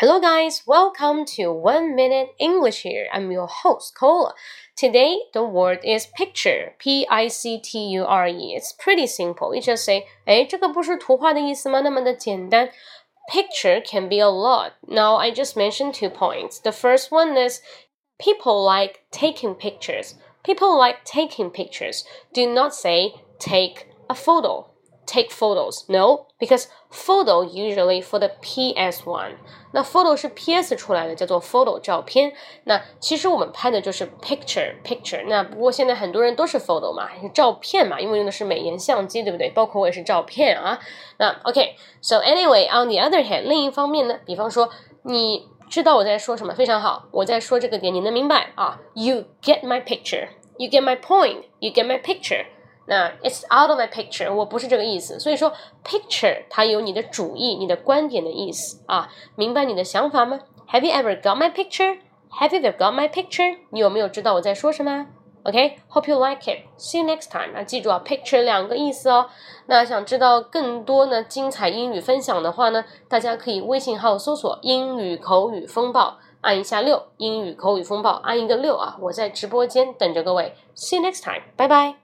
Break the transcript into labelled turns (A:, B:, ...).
A: Hello, guys. Welcome to One Minute English here. I'm your host, Cola. Today, the word is picture. P I C T U R E. It's pretty simple. You just say, 哎，这个不是图画的意思吗？那么的简单。Picture can be a lot. Now, I just mentioned two points. The first one is people like taking pictures. People like taking pictures. Do not say take a photo take photos. No, because photo usually for the PS one。那 photo 是 PS 出来的，叫做 photo 照片。那其实我们拍的就是 picture picture。那不过现在很多人都是 photo 嘛，是照片嘛，因为用的是美颜相机，对不对？包括我也是照片啊。那 OK，so anyway on the other hand，另一方面呢，比方说你知道我在说什么，非常好，我在说这个点，你能明白啊？You get my picture，you get my point，you get my picture。 那 it's out of my picture，我不是这个意思。所以说 picture 它有你的主意、你的观点的意思啊，明白你的想法吗？Have you ever got my picture? Have you ever got my picture? 你有没有知道我在说什么？OK，hope、you like it. See you next time. 那记住啊，picture 两个意思哦。那想知道更多呢精彩英语分享的话呢，大家可以微信号搜索“英语口语风暴”，按一下六，英语口语风暴，按一个六啊。我在直播间等着各位。See you next time. 拜拜。